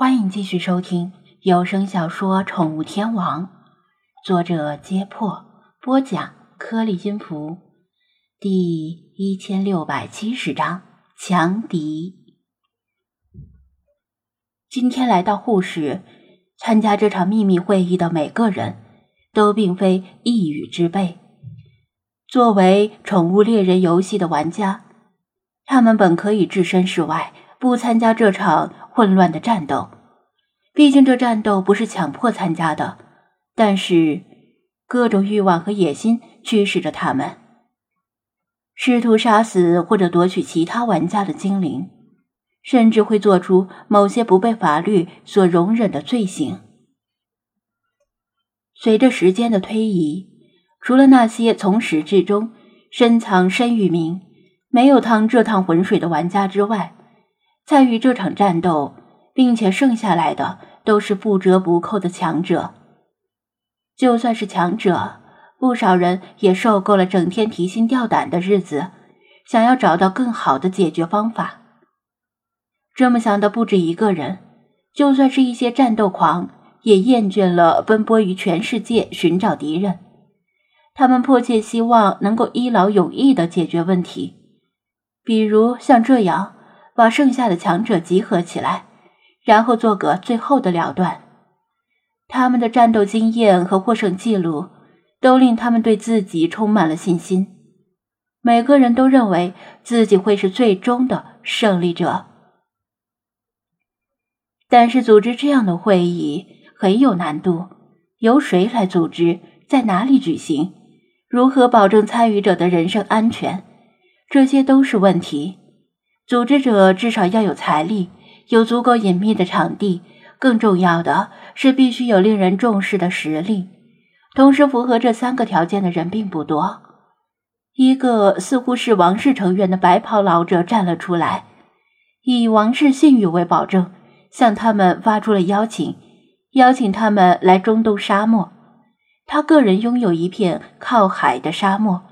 欢迎继续收听有声小说《宠物天王》，作者：揭破，播讲：颗粒音符，第一千六百七十章强敌。今天来到沪市参加这场秘密会议的每个人都并非一羽之辈。作为宠物猎人游戏的玩家，他们本可以置身事外，不参加这场。混乱的战斗，毕竟这战斗不是强迫参加的。但是，各种欲望和野心驱使着他们，试图杀死或者夺取其他玩家的精灵，甚至会做出某些不被法律所容忍的罪行。随着时间的推移，除了那些从始至终深藏身与名、没有趟这趟浑水的玩家之外，参与这场战斗，并且剩下来的都是不折不扣的强者。就算是强者，不少人也受够了整天提心吊胆的日子，想要找到更好的解决方法。这么想的不止一个人，就算是一些战斗狂，也厌倦了奔波于全世界寻找敌人。他们迫切希望能够一劳永逸地解决问题，比如像这样。把剩下的强者集合起来，然后做个最后的了断。他们的战斗经验和获胜记录都令他们对自己充满了信心。每个人都认为自己会是最终的胜利者。但是，组织这样的会议很有难度。由谁来组织？在哪里举行？如何保证参与者的人身安全？这些都是问题。组织者至少要有财力，有足够隐秘的场地，更重要的是必须有令人重视的实力。同时符合这三个条件的人并不多。一个似乎是王室成员的白袍老者站了出来，以王室信誉为保证，向他们发出了邀请，邀请他们来中东沙漠。他个人拥有一片靠海的沙漠，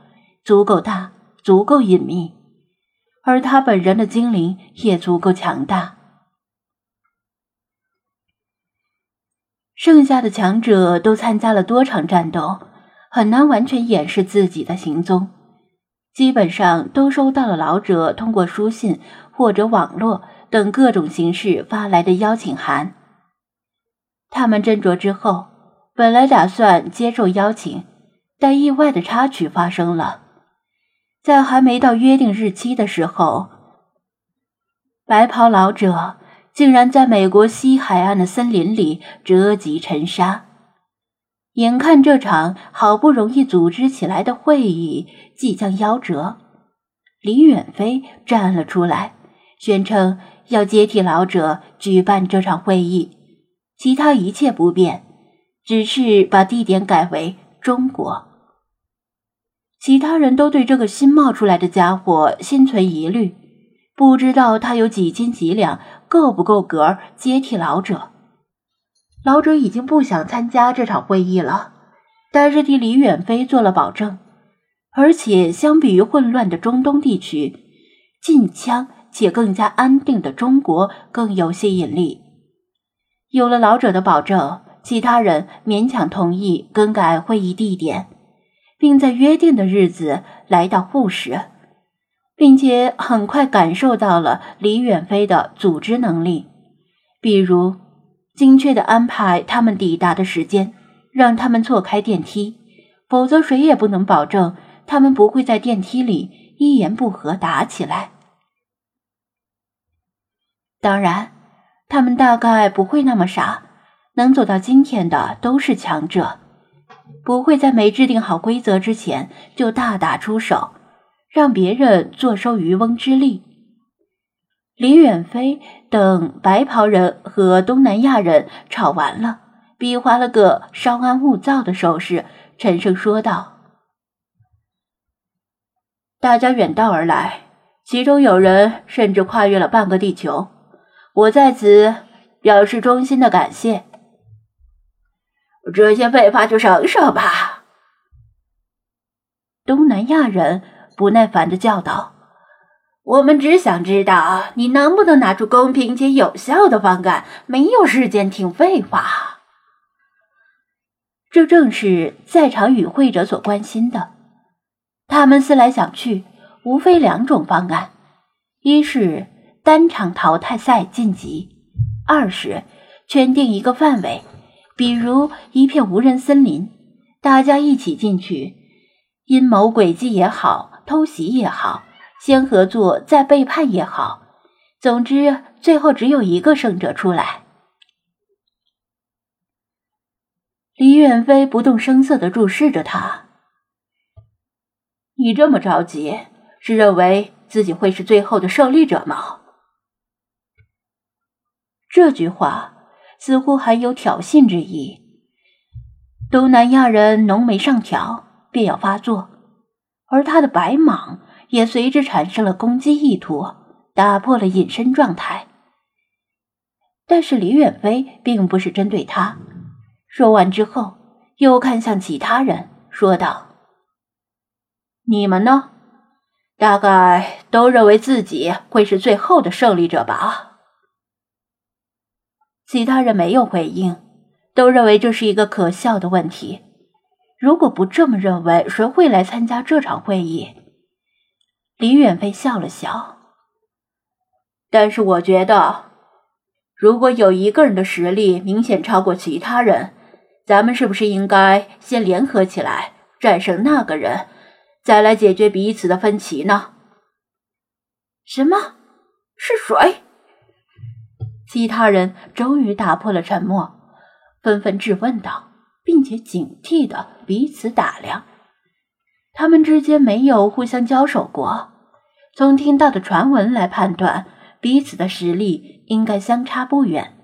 足够大，足够隐秘。而他本人的精灵也足够强大。剩下的强者都参加了多场战斗，很难完全掩饰自己的行踪。基本上都收到了老者通过书信或者网络等各种形式发来的邀请函。他们斟酌之后，本来打算接受邀请，但意外的插曲发生了。在还没到约定日期的时候，白袍老者竟然在美国西海岸的森林里折戟沉沙。眼看这场好不容易组织起来的会议即将夭折，李远飞站了出来，宣称要接替老者举办这场会议，其他一切不变，只是把地点改为中国。其他人都对这个新冒出来的家伙心存疑虑，不知道他有几斤几两，够不够格接替老者。老者已经不想参加这场会议了，但是替李远飞做了保证。而且，相比于混乱的中东地区，近腔且更加安定的中国更有吸引力。有了老者的保证，其他人勉强同意更改会议地点。并在约定的日子来到沪市，并且很快感受到了李远飞的组织能力，比如精确的安排他们抵达的时间，让他们错开电梯，否则谁也不能保证他们不会在电梯里一言不合打起来。当然，他们大概不会那么傻，能走到今天的都是强者。不会在没制定好规则之前就大打出手，让别人坐收渔翁之利。李远飞等白袍人和东南亚人吵完了，比划了个稍安勿躁的手势，沉声说道：“大家远道而来，其中有人甚至跨越了半个地球，我在此表示衷心的感谢。”这些废话就省省吧。”东南亚人不耐烦的叫道，“我们只想知道你能不能拿出公平且有效的方案，没有时间听废话。这正是在场与会者所关心的。他们思来想去，无非两种方案：一是单场淘汰赛晋级；二是圈定一个范围，比如一片无人森林，大家一起进去，阴谋诡计也好，偷袭也好，先合作再背叛也好，总之最后只有一个胜者出来。李远飞不动声色地注视着他。你这么着急，是认为自己会是最后的胜利者吗？这句话似乎还有挑衅之意。东南亚人浓眉上挑，便要发作，而他的白蟒也随之产生了攻击意图，打破了隐身状态。但是李远飞并不是针对他。说完之后，又看向其他人，说道：“你们呢？大概都认为自己会是最后的胜利者吧？”其他人没有回应，都认为这是一个可笑的问题。如果不这么认为，谁会来参加这场会议？李远飞笑了笑，但是我觉得，如果有一个人的实力明显超过其他人，咱们是不是应该先联合起来战胜那个人，再来解决彼此的分歧呢？什么？是谁？其他人终于打破了沉默，纷纷质问道，并且警惕的彼此打量。他们之间没有互相交手过，从听到的传闻来判断，彼此的实力应该相差不远。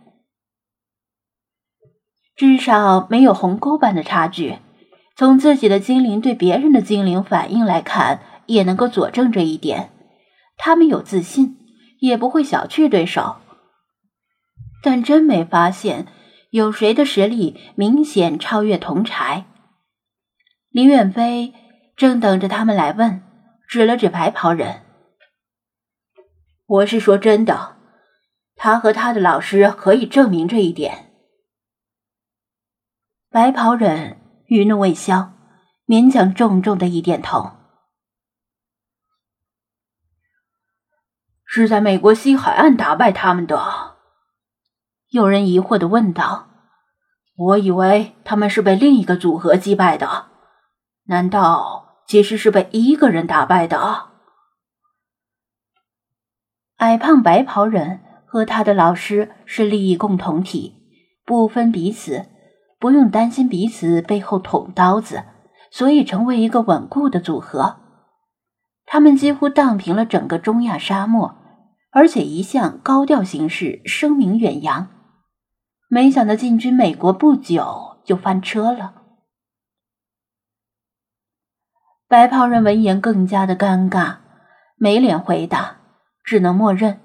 至少没有鸿沟般的差距。从自己的精灵对别人的精灵反应来看，也能够佐证这一点。他们有自信，也不会小觑对手。但真没发现有谁的实力明显超越同柴。林远飞正等着他们来问，指了指白袍人：“我是说真的，他和他的老师可以证明这一点。”白袍人余怒未消，勉强重重的一点头。是在美国西海岸打败他们的。有人疑惑的问道：“我以为他们是被另一个组合击败的，难道其实是被一个人打败的？”矮胖白袍人和他的老师是利益共同体，不分彼此。不用担心彼此背后捅刀子，所以成为一个稳固的组合。他们几乎荡平了整个中亚沙漠，而且一向高调行事，声名远扬。没想到进军美国不久就翻车了。白袍人闻言更加的尴尬，没脸回答，只能默认。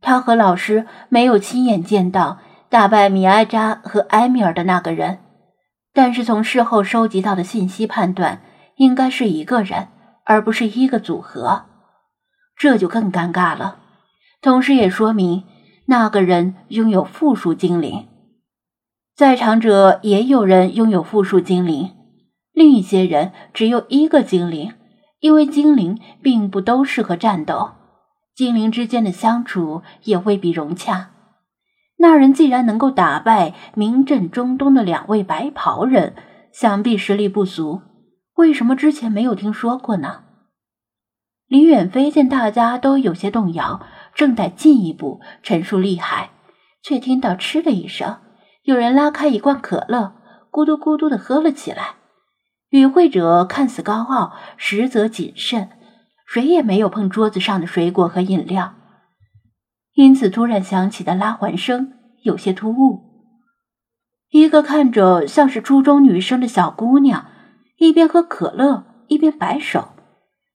他和老师没有亲眼见到。打败米埃扎和埃米尔的那个人，但是从事后收集到的信息判断，应该是一个人，而不是一个组合，这就更尴尬了。同时也说明那个人拥有复数精灵，在场者也有人拥有复数精灵，另一些人只有一个精灵，因为精灵并不都适合战斗，精灵之间的相处也未必融洽。那人既然能够打败名震中东的两位白袍人，想必实力不俗。为什么之前没有听说过呢？李远飞见大家都有些动摇，正待进一步陈述厉害，却听到嗤的一声，有人拉开一罐可乐，咕嘟咕嘟的喝了起来。与会者看似高傲，实则谨慎，谁也没有碰桌子上的水果和饮料。因此，突然响起的拉环声有些突兀。一个看着像是初中女生的小姑娘，一边喝可乐一边摆手，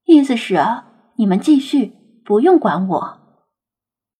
意思是啊，你们继续，不用管我。